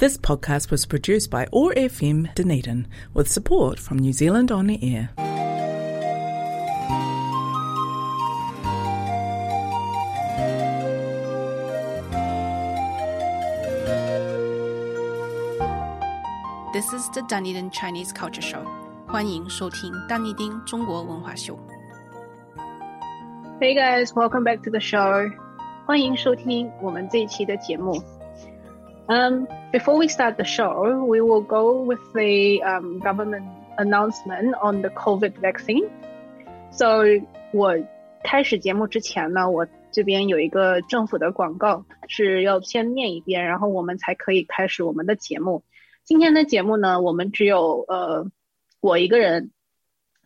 This podcast was produced by OAR FM Dunedin with support from New Zealand On Air. This is the Dunedin Chinese Culture Show. 欢迎收听丹尼丁中国文化秀。Hey guys, welcome back to the show. 欢迎收听我们这一期的节目。Um, before we start the show, we will go with the um, government announcement on the COVID vaccine. So 我开始节目之前呢，我这边有一个政府的广告是要先念一遍，然后我们才可以开始我们的节目。今天的节目呢，我们只有呃我一个人，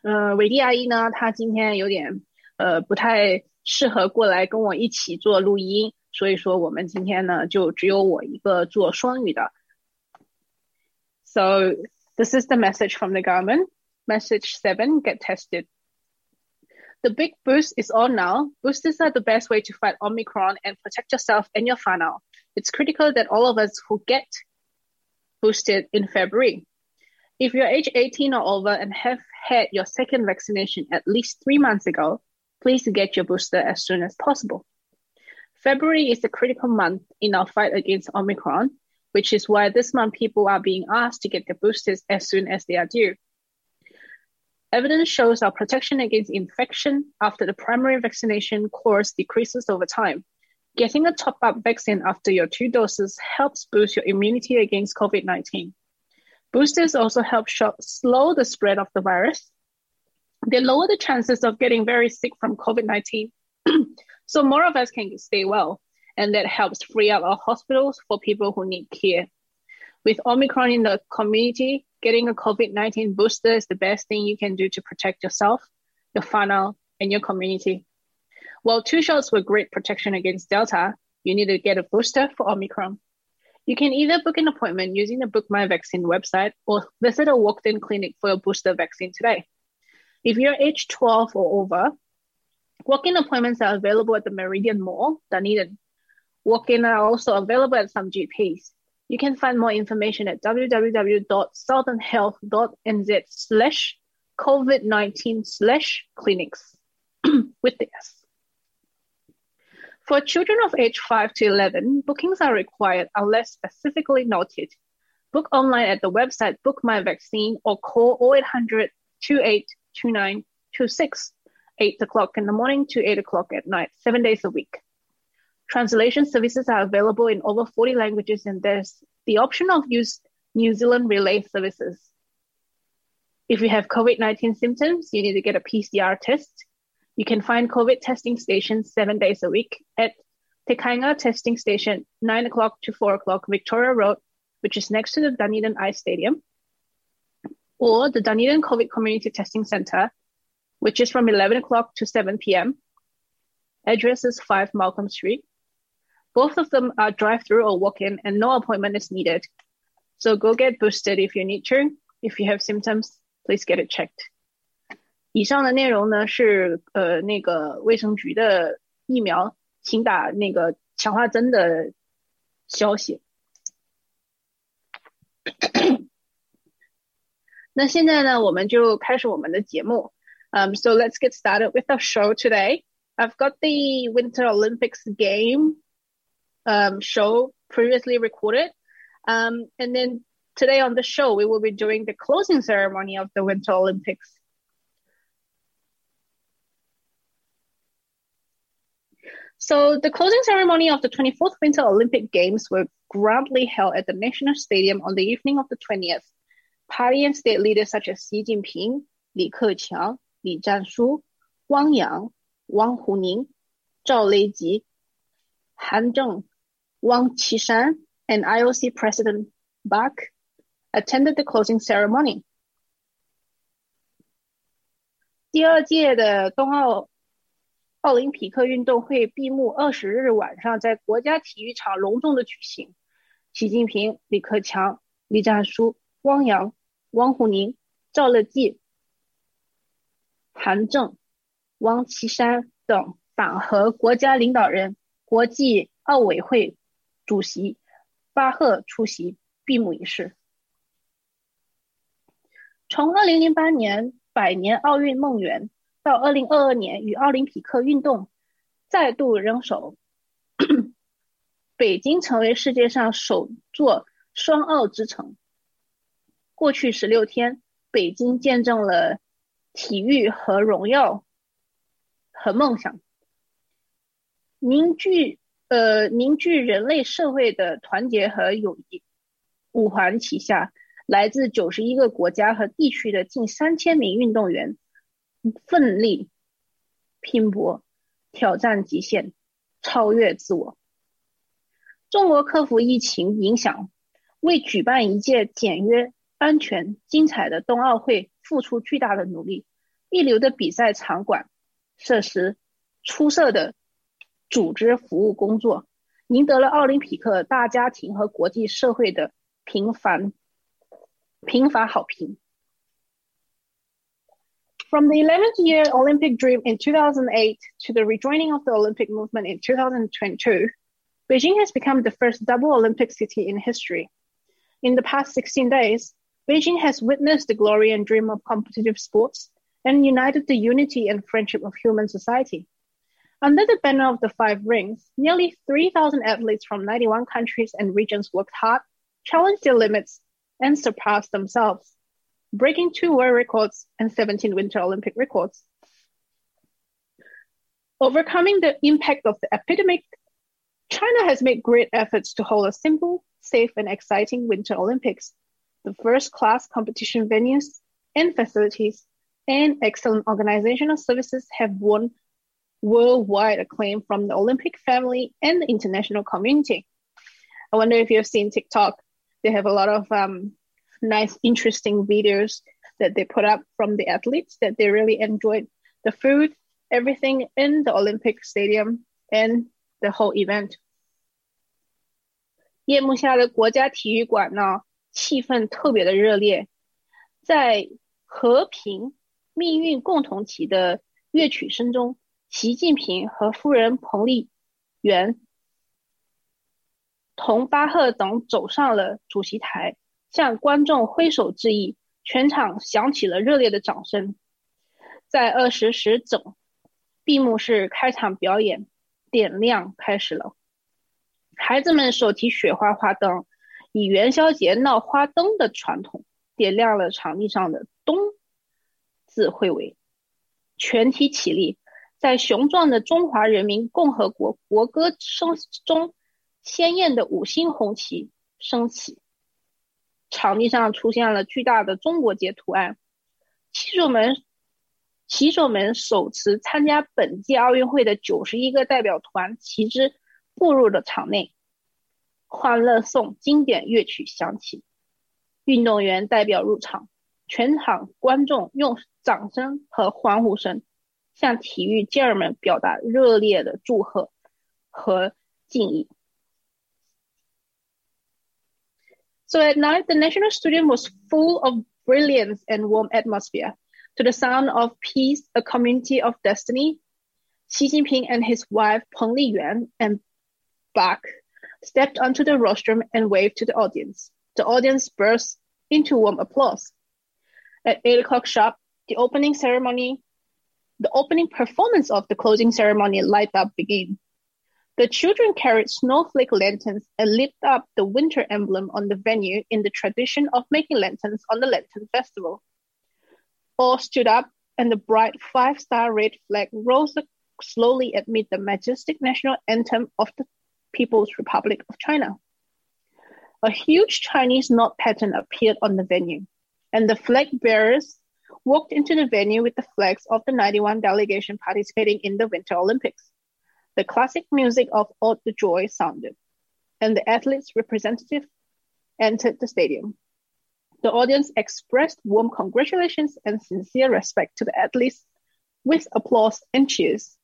呃伟丽阿姨呢，她今天有点呃不太适合过来跟我一起做录音， 所以说我们今天呢就只有我一个做双语的。So this is the message from the government. Message seven: Get tested. The big boost is on now. Boosters are the best way to fight Omicron and protect yourself and your whānau. It's critical that all of us who get boosted in February if you're age 18 or over and have had your second vaccination at least three months ago, please get your booster as soon as possible. February is a critical month in our fight against Omicron, which is why this month people are being asked to get their boosters as soon as they are due. Evidence shows our protection against infection after the primary vaccination course decreases over time. Getting a top up vaccine after your two doses helps boost your immunity against COVID 19. Boosters also help slow the spread of the virus. They lower the chances of getting very sick from COVID 19, so more of us can stay well, and that helps free up our hospitals for people who need care. With Omicron in the community, getting a COVID 19 booster is the best thing you can do to protect yourself, your whānau, and your community. While two shots were great protection against Delta, you need to get a booster for Omicron. You can either book an appointment using the Book My Vaccine website or visit a walk in clinic for your booster vaccine today. If you're age 12 or over, walk in appointments are available at the Meridian Mall, Dunedin. Walk in are also available at some GPs. You can find more information at www.southernhealth.nz slash COVID 19 slash clinics with this. For children of age 5 to 11, bookings are required unless specifically noted. Book online at the website Book My Vaccine or call 0800 2829 26, 8 o'clock in the morning to 8 o'clock at night, seven days a week. Translation services are available in over 40 languages and there's the option of use New Zealand relay services. If you have COVID 19 symptoms, you need to get a PCR test. You can find COVID testing stations seven days a week at Te Kainga Testing Station, 9 o'clock to 4 o'clock, Victoria Road, which is next to the Dunedin Ice Stadium, or the Dunedin COVID Community Testing Center, which is from 11 o'clock to 7 p.m. Address is 5 Malcolm Street. Both of them are drive through or walk in, and no appointment is needed. So go get boosted if you need to. If you have symptoms, please get it checked. 以上的内容呢是呃那个卫生局的疫苗，请打那个强化针的消息。那现在呢，我们就开始我们的节目。 Um, so let's get started with our show today. I've got the Winter Olympics game um, show previously recorded. Um, and then today on the show, we will be doing the closing ceremony of the Winter Olympics. So the closing ceremony of the 24th Winter Olympic Games were grandly held at the National Stadium on the evening of the 20th. Party and state leaders such as Xi Jinping, Li Keqiang, 栗战书、汪洋、王沪宁、赵乐际, Han Zheng, Wang Qishan, and IOC President Bach attended the closing ceremony. 第二届的冬奥奥林匹克运动会闭幕二十日晚上在国家体育场隆重的举行。习近平、李克强、栗战书、汪洋、王沪宁、赵乐际、韩正、王岐山等党和国家领导人、国际奥委会主席巴赫出席，闭幕仪式。从2008年百年奥运梦圆到2022年与奥林匹克运动再度扔手，北京成为世界上首座双奥之城。过去十六天，北京见证了体育和荣耀和梦想凝聚，呃，凝聚人类社会的团结和友谊。五环旗下，来自九十一个国家和地区的近三千名运动员奋力拼搏，挑战极限，超越自我。中国克服疫情影响，为举办一届简约。安全、精彩的冬奥会付出巨大的努力，一流的比赛场馆设施，出色的组织服务工作，赢得了奥林匹克大家庭和国际社会的频繁频繁好评。From the 11th year Olympic dream in 2008 to the rejoining of the Olympic movement in 2022, Beijing has become the first double Olympic city in history. In the past 16 days, Beijing has witnessed the glory and dream of competitive sports and united the unity and friendship of human society. Under the banner of the Five Rings, nearly 3,000 athletes from 91 countries and regions worked hard, challenged their limits, and surpassed themselves, breaking two world records and 17 Winter Olympic records. Overcoming the impact of the epidemic, China has made great efforts to hold a simple, safe, and exciting Winter Olympics the first class competition venues and facilities and excellent organizational services have won worldwide acclaim from the Olympic family and the international community. I wonder if you've seen TikTok. They have a lot of um, nice, interesting videos that they put up from the athletes that they really enjoyed the food, everything in the Olympic Stadium and the whole event. 夜幕下的国家体育馆呢， 气氛特别的热烈，在和平命运共同体的乐曲声中，习近平和夫人彭丽媛同巴赫等走上了主席台，向观众挥手致意，全场响起了热烈的掌声。在二十时整，闭幕式开场表演点亮开始了，孩子们手提雪花花灯。以元宵节闹花灯的传统，点亮了场地上的“冬”字会为，全体起立，在雄壮的中华人民共和国国歌声中，鲜艳的五星红旗升起，场地上出现了巨大的中国结图案。骑手们，骑手们手持参加本届奥运会的九十一个代表团旗帜，步入了场内。欢乐颂经典乐曲响起，运动员代表入场，全场观众用掌声和欢呼声向体育健儿们表达热烈的祝贺和敬意。So at night, the National Stadium was full of brilliance and warm atmosphere. To the sound of peace, a community of destiny, Xi Jinping and his wife Peng Liyuan and Bach stepped onto the rostrum and waved to the audience. The audience burst into warm applause. At 8 o'clock sharp, the opening ceremony, the opening performance of the closing ceremony light up began. The children carried snowflake lanterns and lit up the winter emblem on the venue in the tradition of making lanterns on the Lantern Festival. All stood up and the bright five-star red flag rose slowly amid the majestic national anthem of the People's Republic of China. A huge Chinese knot pattern appeared on the venue, and the flag bearers walked into the venue with the flags of the 91 delegation participating in the Winter Olympics. The classic music of Ode the Joy sounded, and the athletes' representative entered the stadium. The audience expressed warm congratulations and sincere respect to the athletes with applause and cheers.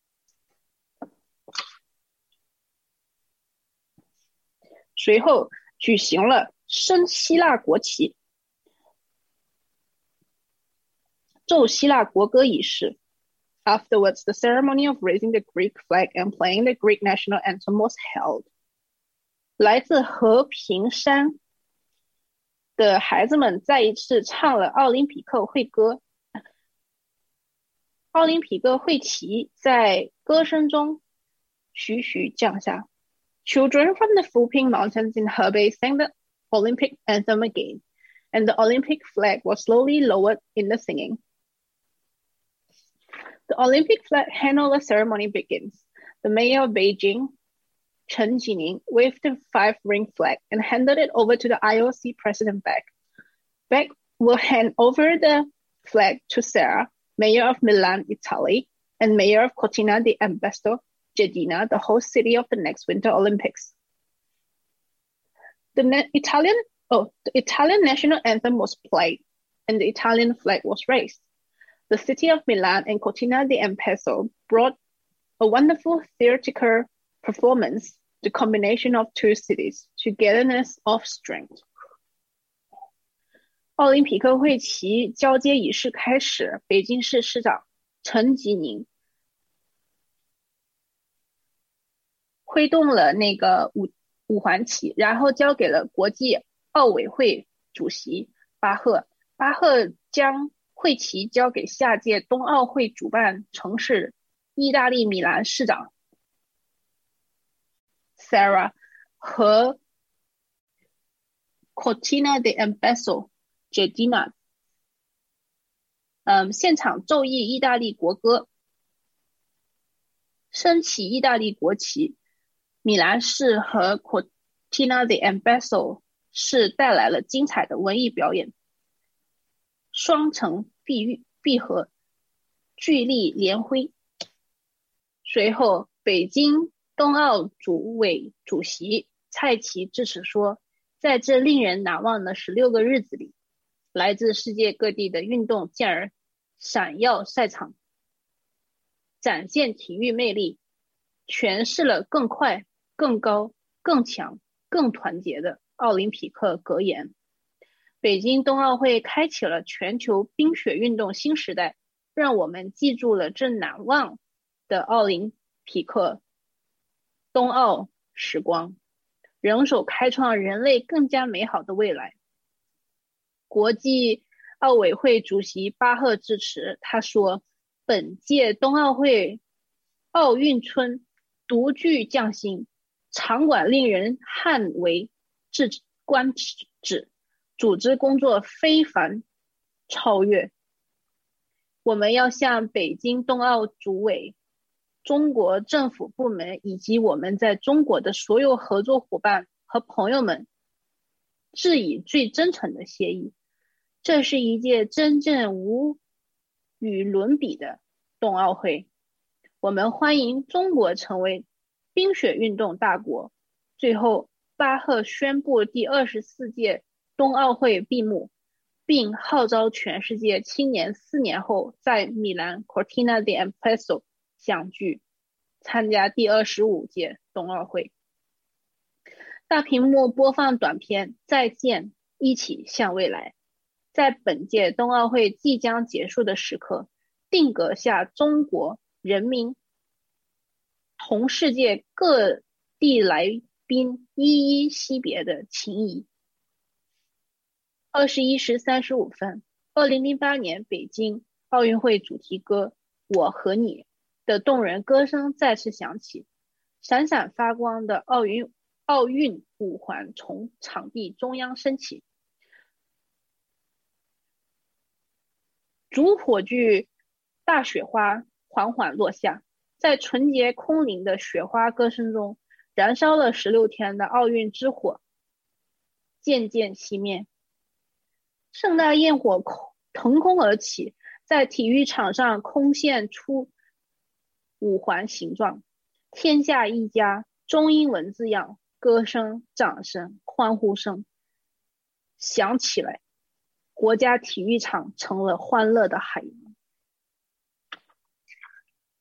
随后举行了升希腊国旗、奏希腊国歌仪式。Afterwards, the ceremony of raising the Greek flag and playing the Greek national anthem was held. 来自和平山的孩子们再一次唱了奥林匹克会歌。奥林匹克会旗在歌声中徐徐降下。Children from the Fuping Mountains in Hebei sang the Olympic anthem again, and the Olympic flag was slowly lowered in the singing. The Olympic flag handover ceremony begins. The mayor of Beijing, Chen Jining, waved the five ring flag and handed it over to the IOC president Beck. Beck will hand over the flag to Sala, mayor of Milan, Italy, and mayor of Cortina d'Ampezzo, Ghedina, the host city of the next Winter Olympics. The Italian oh, the Italian national anthem was played and the Italian flag was raised. The city of Milan and Cortina di Ampezzo brought a wonderful theatrical performance, the combination of two cities, togetherness of strength. 奥林匹克会旗交接仪式开始，北京市市长陈吉宁推动了那个五五环旗，然后交给了国际奥委会主席巴赫。巴赫将会旗交给下届冬奥会主办城市意大利米兰市长 Sarah 和 Cortina de Ambassador。Jedina，嗯，现场奏议意大利国歌，升起意大利国旗。米兰市和 Cortina de Ambassador 是带来了精彩的文艺表演，双城闭闭合，聚力连辉。随后，北京冬奥组委主席蔡奇致辞说：“在这令人难忘的十六个日子里。”来自世界各地的运动健儿闪耀赛场，展现体育魅力，诠释了更快、更高、更强、更团结的奥林匹克格言。北京冬奥会开启了全球冰雪运动新时代，让我们记住了这难忘的奥林匹克冬奥时光，人手开创人类更加美好的未来。国际奥委会主席巴赫致辞，他说：“本届冬奥会奥运村独具匠心，场馆令人叹为至观止，组织工作非凡超越。我们要向北京冬奥组委、中国政府部门以及我们在中国的所有合作伙伴和朋友们致以最真诚的谢意。”这是一届真正无与伦比的冬奥会，我们欢迎中国成为冰雪运动大国。最后，巴赫宣布第二十四届冬奥会闭幕，并号召全世界青年四年后在米兰 Cortina d'Ampezzo 相聚，参加第二十五届冬奥会。大屏幕播放短片《再见，一起向未来》。在本届冬奥会即将结束的时刻，定格下中国人民同世界各地来宾依依惜别的情谊。二十一时三十五分，二零零八年北京奥运会主题歌《我和你》的动人歌声再次响起，闪闪发光的奥运奥运五环从场地中央升起。主火炬大雪花缓缓落下，在纯洁空灵的雪花歌声中，燃烧了十六天的奥运之火渐渐熄灭。盛大焰火空腾空而起，在体育场上空现出五环形状，天下一家，中英文字样，歌声、掌声、欢呼声响起来。国家体育场成了欢乐的海洋。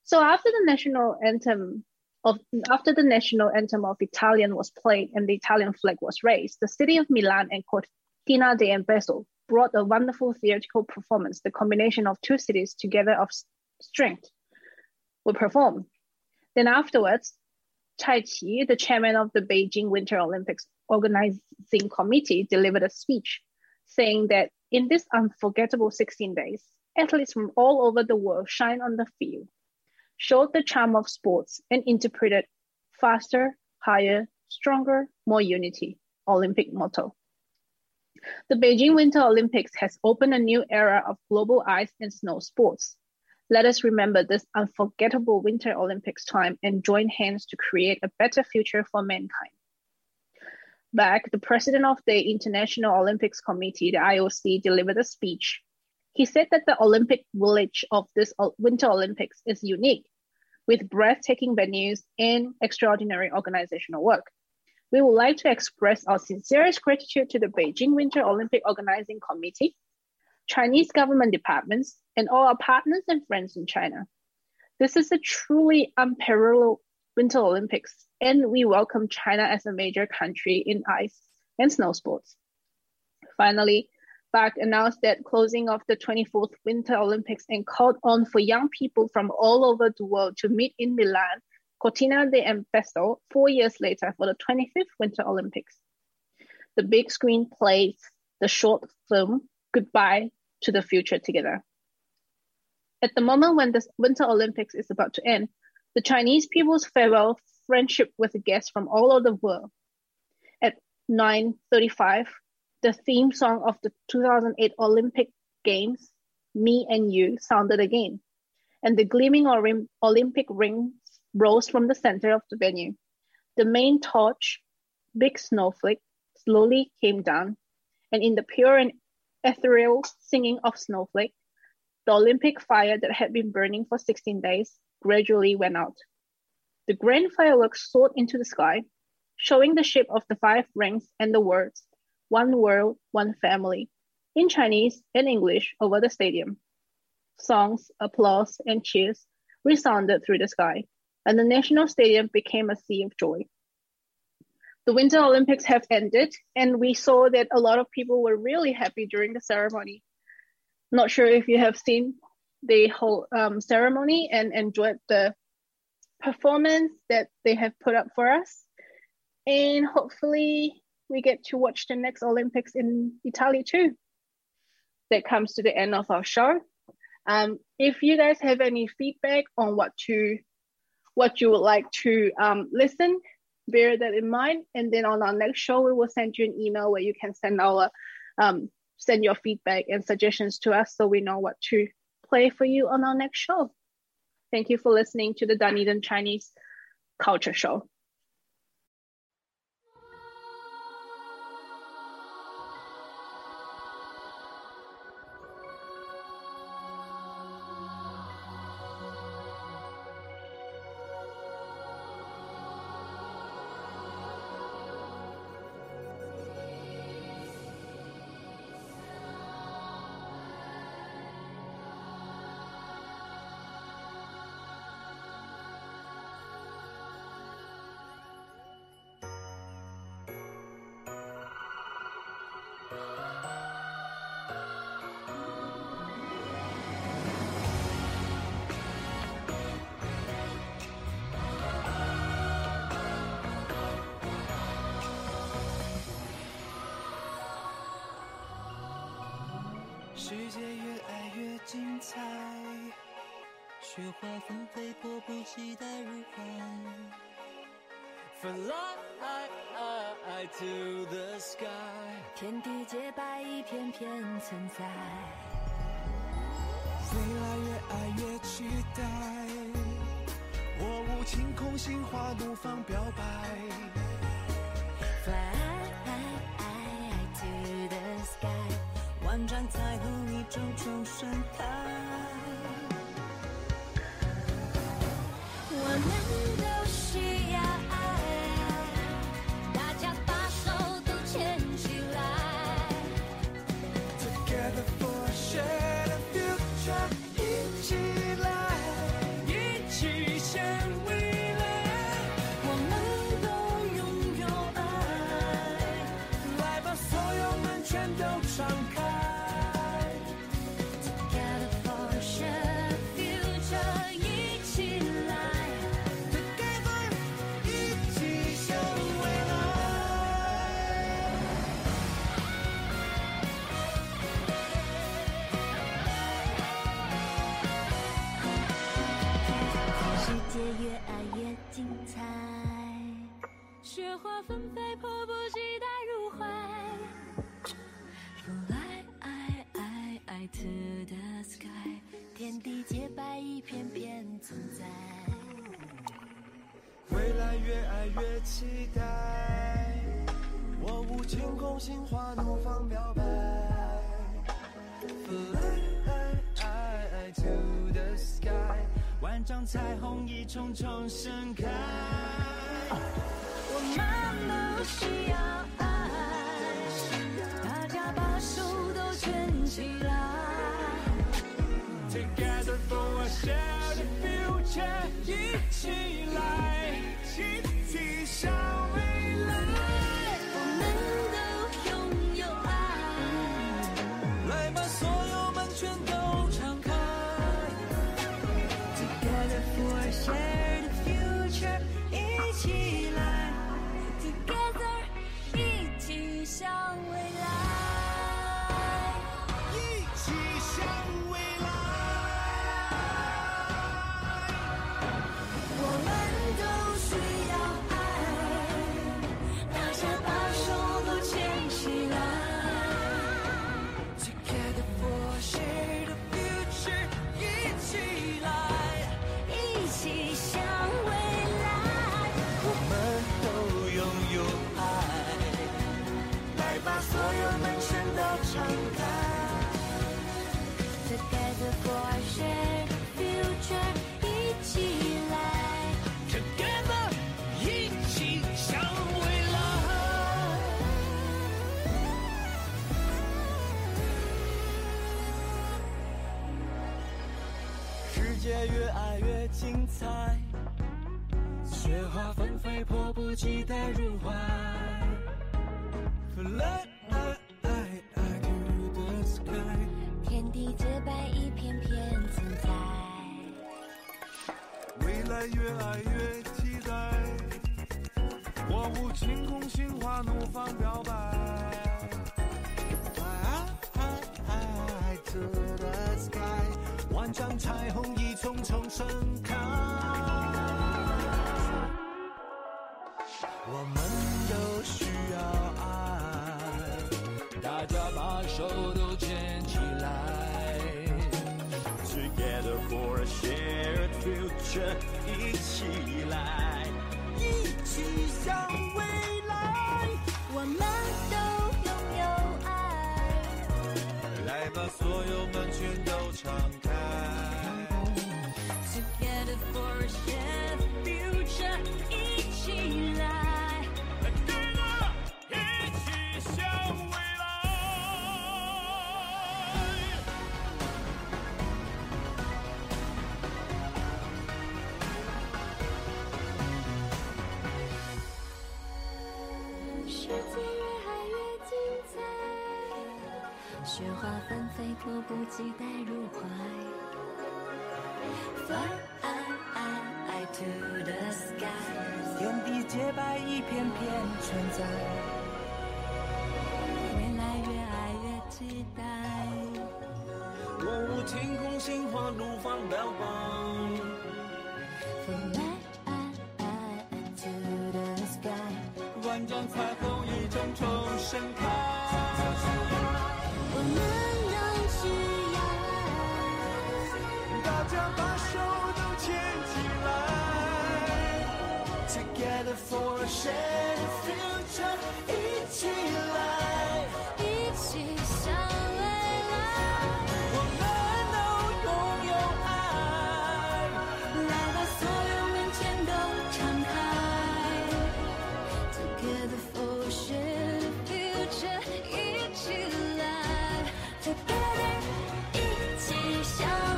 So after the national anthem of after the national anthem of Italian was played and the Italian flag was raised, the city of Milan and Cortina d'Ampezzo brought a wonderful theatrical performance. The combination of two cities together of strength were performed. Then afterwards, Cai Qi, the chairman of the Beijing Winter Olympics organizing committee, delivered a speech saying that in this unforgettable 16 days, athletes from all over the world shine on the field, showed the charm of sports, and interpreted faster, higher, stronger, more unity Olympic motto. The Beijing Winter Olympics has opened a new era of global ice and snow sports. Let us remember this unforgettable Winter Olympics time and join hands to create a better future for mankind. Bach, the president of the International Olympics Committee, the IOC, delivered a speech. He said that the Olympic village of this Winter Olympics is unique, with breathtaking venues and extraordinary organizational work. We would like to express our sincerest gratitude to the Beijing Winter Olympic Organizing Committee, Chinese government departments, and all our partners and friends in China. This is a truly unparalleled Winter Olympics, and we welcome China as a major country in ice and snow sports. Finally, Announced that closing of the 24th Winter Olympics and called on for young people from all over the world to meet in Milan, Cortina de d'Ampezzo, four years later for the 25th Winter Olympics. The big screen plays the short film Goodbye to the future together. At the moment when the Winter Olympics is about to end, the Chinese people's farewell friendship with guests from all over the world. At 9.35, the theme song of the 2008 Olympic Games, Me and You, sounded again, and the gleaming Olympic rings rose from the center of the venue. The main torch, Big Snowflake, slowly came down, and in the pure and ethereal singing of snowflake, the Olympic fire that had been burning for 16 days gradually went out. The grand fireworks soared into the sky, showing the shape of the five rings and the words, One World, One Family, in Chinese and English over the stadium. Songs, applause, and cheers resounded through the sky, and the national stadium became a sea of joy the Winter Olympics have ended, and we saw that a lot of people were really happy during the ceremony. Not sure if you have seen the whole um, ceremony and enjoyed the performance that they have put up for us. And hopefully, we get to watch the next Olympics in Italy too. That comes to the end of our show. Um, if you guys have any feedback on what to what you would like to um, listen bear that in mind. And then on our next show, we will send you an email where you can send our um, send your feedback and suggestions to us so we know what to play for you on our next show. Thank you for listening to the Dunedin Chinese Culture Show. 世界越爱越精彩，雪花纷飞，迫不及待入怀。Fly to the sky，天地洁白，一片片存在。未来越爱越期待，我舞晴空心花怒放表白。万丈彩虹，一种种盛开。我们都需要越爱越期待，我无天空心花怒放表白。Fly to the sky，万丈彩虹一重重盛开。我们都需要爱，大家把手都牵起来。Together for a shared future，一起 cheating. 界越爱越精彩，雪花纷飞，迫不及待入怀。Let the sky，天地洁白一片片自在。未来越爱越期待，我无晴空心花怒放表白。Let the sky，万丈彩虹从重生雪花纷飞，迫不及待入怀。Fly to the sky，天地洁白一片片存在。未来越爱越期待。我舞天空心花怒放标榜。Fly to the sky，万丈彩虹一重重盛开。Share the future，一起来，一起向未来。我们都拥有爱，来把所有面前都敞开。Together for share the future，一起来，Together，一起向。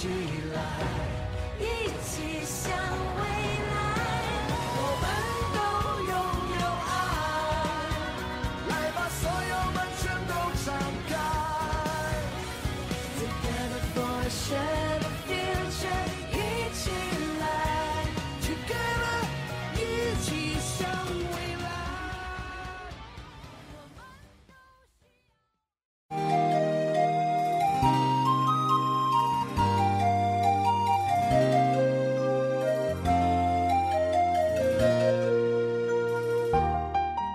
起来，一起向未